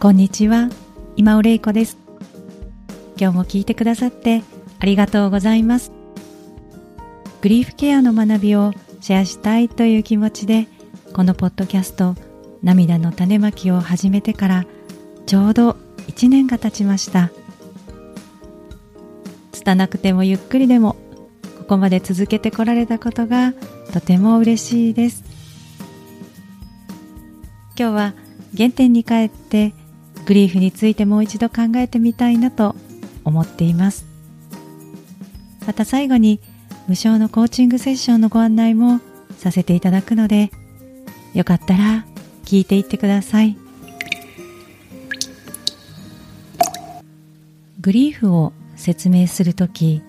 こんにちは。今尾玲子です。今日も聞いてくださってありがとうございます。グリーフケアの学びをシェアしたいという気持ちでこのポッドキャスト涙の種まきを始めてからちょうど1年が経ちました。拙くてもゆっくりでもここまで続けてこられたことがとても嬉しいです。今日は原点に帰ってグリーフについてもう一度考えてみたいなと思っています。また最後に無償のコーチングセッションのご案内もさせていただくのでよかったら聞いていってください。グリーフを説明するとき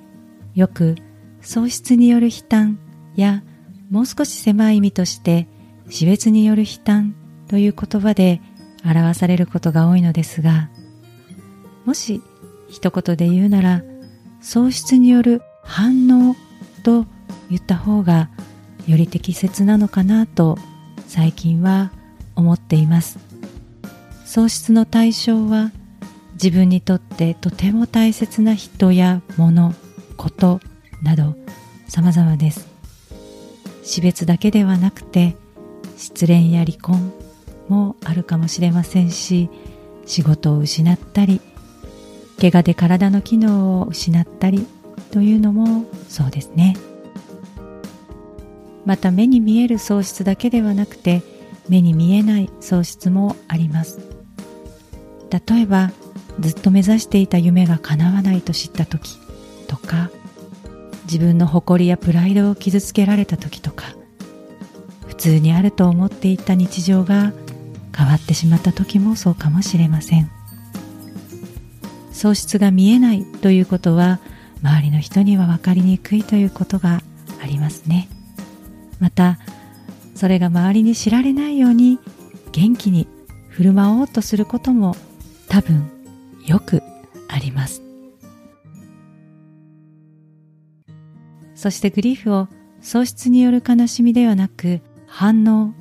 よく喪失による悲嘆やもう少し狭い意味として死別による悲嘆という言葉で表されることが多いのですがもし一言で言うなら喪失による反応と言った方がより適切なのかなと最近は思っています。喪失の対象は自分にとってとても大切な人や物ことなど様々です。死別だけではなくて失恋や離婚もあるかもしれませんし仕事を失ったり怪我で体の機能を失ったりというのもそうですね。また目に見える喪失だけではなくて目に見えない喪失もあります。例えばずっと目指していた夢が叶わないと知った時とか自分の誇りやプライドを傷つけられた時とか普通にあると思っていた日常が変わってしまった時もそうかもしれません。喪失が見えないということは周りの人には分かりにくいということがありますね。またそれが周りに知られないように元気に振る舞おうとすることも多分よくあります。そしてグリーフを喪失による悲しみではなく反応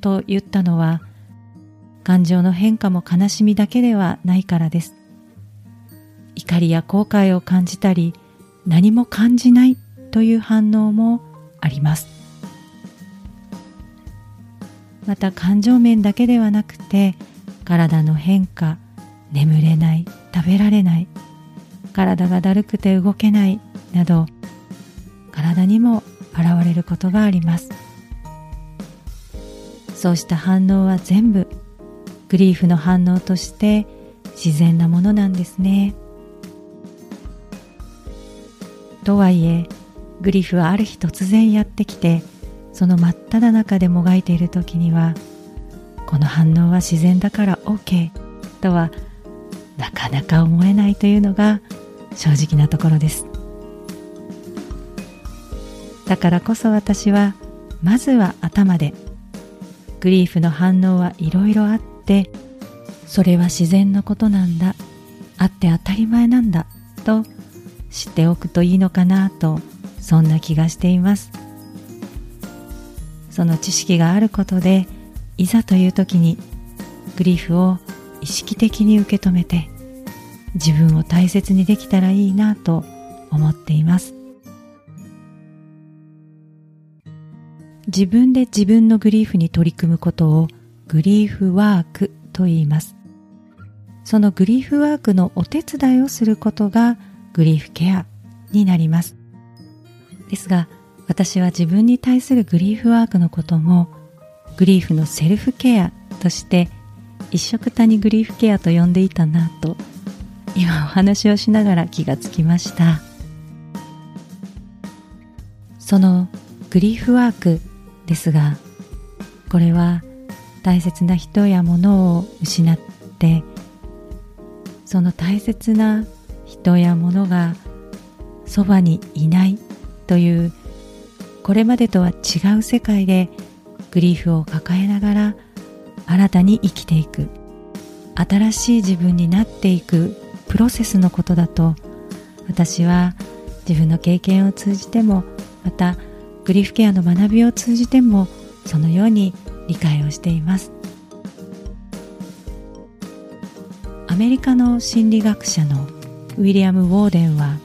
と言ったのは感情の変化も悲しみだけではないからです。怒りや後悔を感じたり何も感じないという反応もあります。また感情面だけではなくて体の変化眠れない食べられない体がだるくて動けないなど体にも現れることがあります。そうした反応は全部グリーフの反応として自然なものなんですね。とはいえグリーフはある日突然やってきてその真っ只中でもがいている時にはこの反応は自然だから OK とはなかなか思えないというのが正直なところです。だからこそ私はまずは頭でグリーフの反応はいろいろあってそれは自然のことなんだ。あって当たり前なんだ。と知っておくといいのかなとそんな気がしています。その知識があることでいざという時にグリフを意識的に受け止めて自分を大切にできたらいいなと思っています。自分で自分のグリーフに取り組むことをグリーフワークと言います。そのグリーフワークのお手伝いをすることがグリーフケアになります。ですが私は自分に対するグリーフワークのこともグリーフのセルフケアとして一緒くたにグリーフケアと呼んでいたなと今お話をしながら気がつきました。そのグリーフワークですがこれは大切な人や物を失ってその大切な人や物がそばにいないというこれまでとは違う世界でグリーフを抱えながら新たに生きていく。新しい自分になっていくプロセスのことだと私は自分の経験を通じてもまたグリーフケアの学びを通じてもそのように理解をしています。メリカの心理学者のウィリアム・ウォーデンは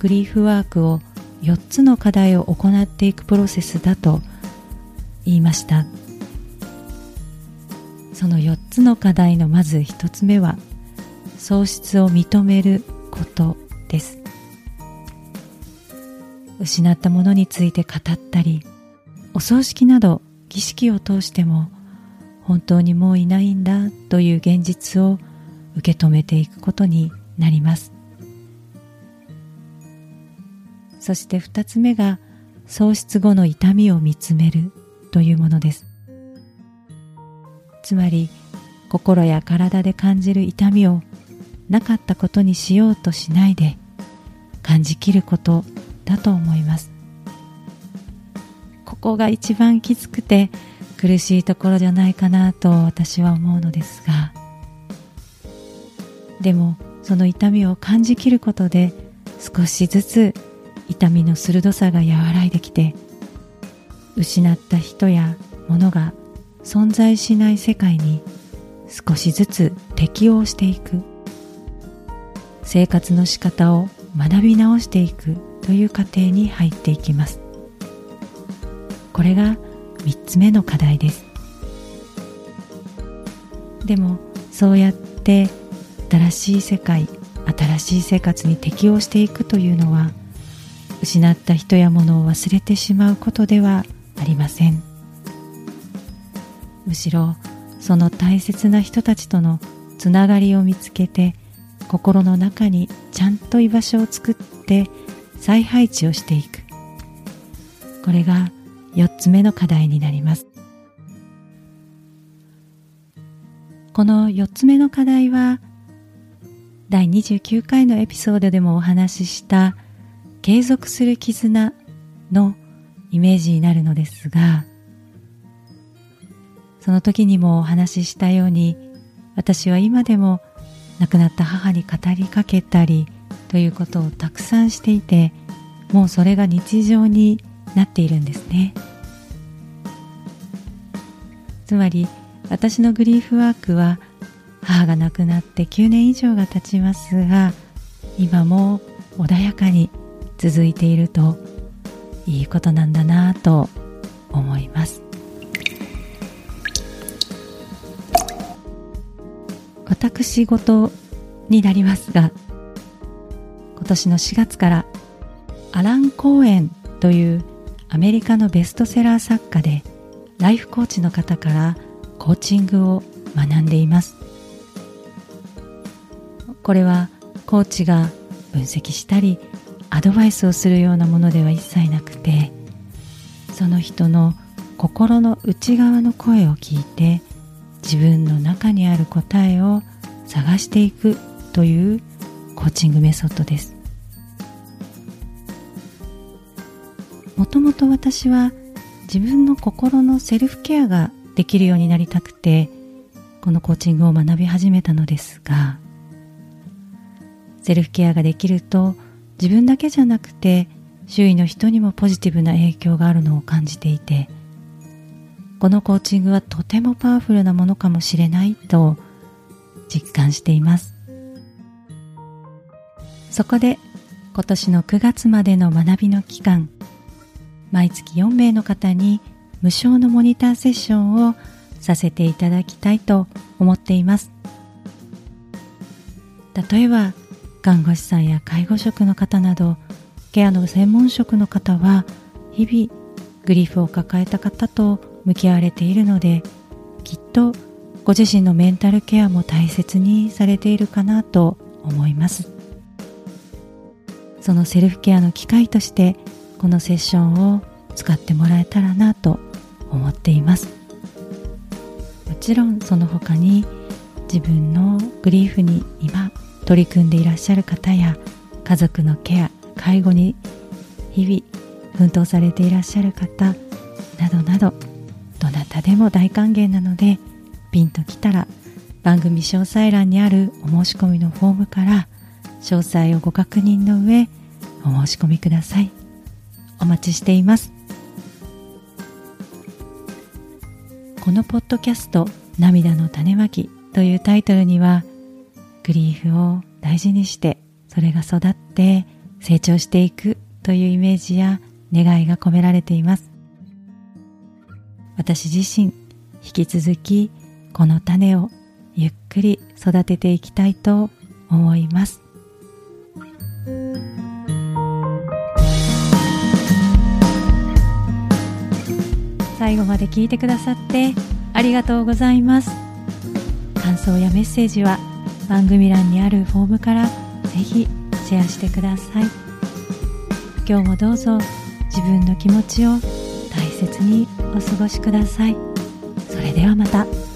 グリーフワークを4つの課題を行っていくプロセスだと言いました。その4つの課題のまず1つ目は喪失を認めることです。失ったものについて語ったりお葬式など儀式を通しても本当にもういないんだという現実を受け止めていくことになります。そして2つ目が喪失後の痛みを見つめるというものです。つまり心や体で感じる痛みをなかったことにしようとしないで感じきることだと思います。ここが一番きつくて苦しいところじゃないかなと私は思うのですがでもその痛みを感じきることで少しずつ痛みの鋭さが和らいできて失った人や物が存在しない世界に少しずつ適応していく。生活の仕方を学び直していくという過程に入っていきます。これが3つ目の課題です。でもそうやって新しい世界新しい生活に適応していくというのは失った人や物を忘れてしまうことではありません。むしろその大切な人たちとのつながりを見つけて心の中にちゃんと居場所を作って再配置をしていく。これが4つ目の課題になります。この4つ目の課題は第29回のエピソードでもお話しした継続する絆のイメージになるのですがその時にもお話ししたように私は今でも亡くなった母に語りかけたりということをたくさんしていてもうそれが日常になっているんですね。つまり私のグリーフワークは母が亡くなって9年以上が経ちますが今も穏やかに続いているといいことなんだなと思います。私事になりますが今年の4月からアラン・コーエンというアメリカのベストセラー作家でライフコーチの方からコーチングを学んでいます。これはコーチが分析したりアドバイスをするようなものでは一切なくてその人の心の内側の声を聞いて自分の中にある答えを探していくというコーチングメソッドです。もともと私は自分の心のセルフケアができるようになりたくてこのコーチングを学び始めたのですがセルフケアができると自分だけじゃなくて周囲の人にもポジティブな影響があるのを感じていてこのコーチングはとてもパワフルなものかもしれないと実感しています。そこで今年の9月までの学びの期間毎月4名の方に無償のモニターセッションをさせていただきたいと思っています。例えば看護師さんや介護職の方などケアの専門職の方は日々グリーフを抱えた方と向き合われているのできっとご自身のメンタルケアも大切にされているかなと思います。そのセルフケアの機会としてこのセッションを使ってもらえたらなと思っています。もちろんその他に自分のグリーフに今取り組んでいらっしゃる方や家族のケア介護に日々奮闘されていらっしゃる方などなどどなたでも大歓迎なのでピンときたら番組詳細欄にあるお申し込みのフォームから詳細をご確認の上お申し込みください。お待ちしています。このポッドキャスト「涙の種まき」というタイトルにはグリーフを大事にしてそれが育って成長していくというイメージや願いが込められています。私自身引き続きこの種をゆっくり育てていきたいと思います。最後まで聞いてくださってありがとうございます。感想やメッセージは番組欄にあるフォームからぜひシェアしてください今日もどうぞ自分の気持ちを大切にお過ごしくださいそれではまた。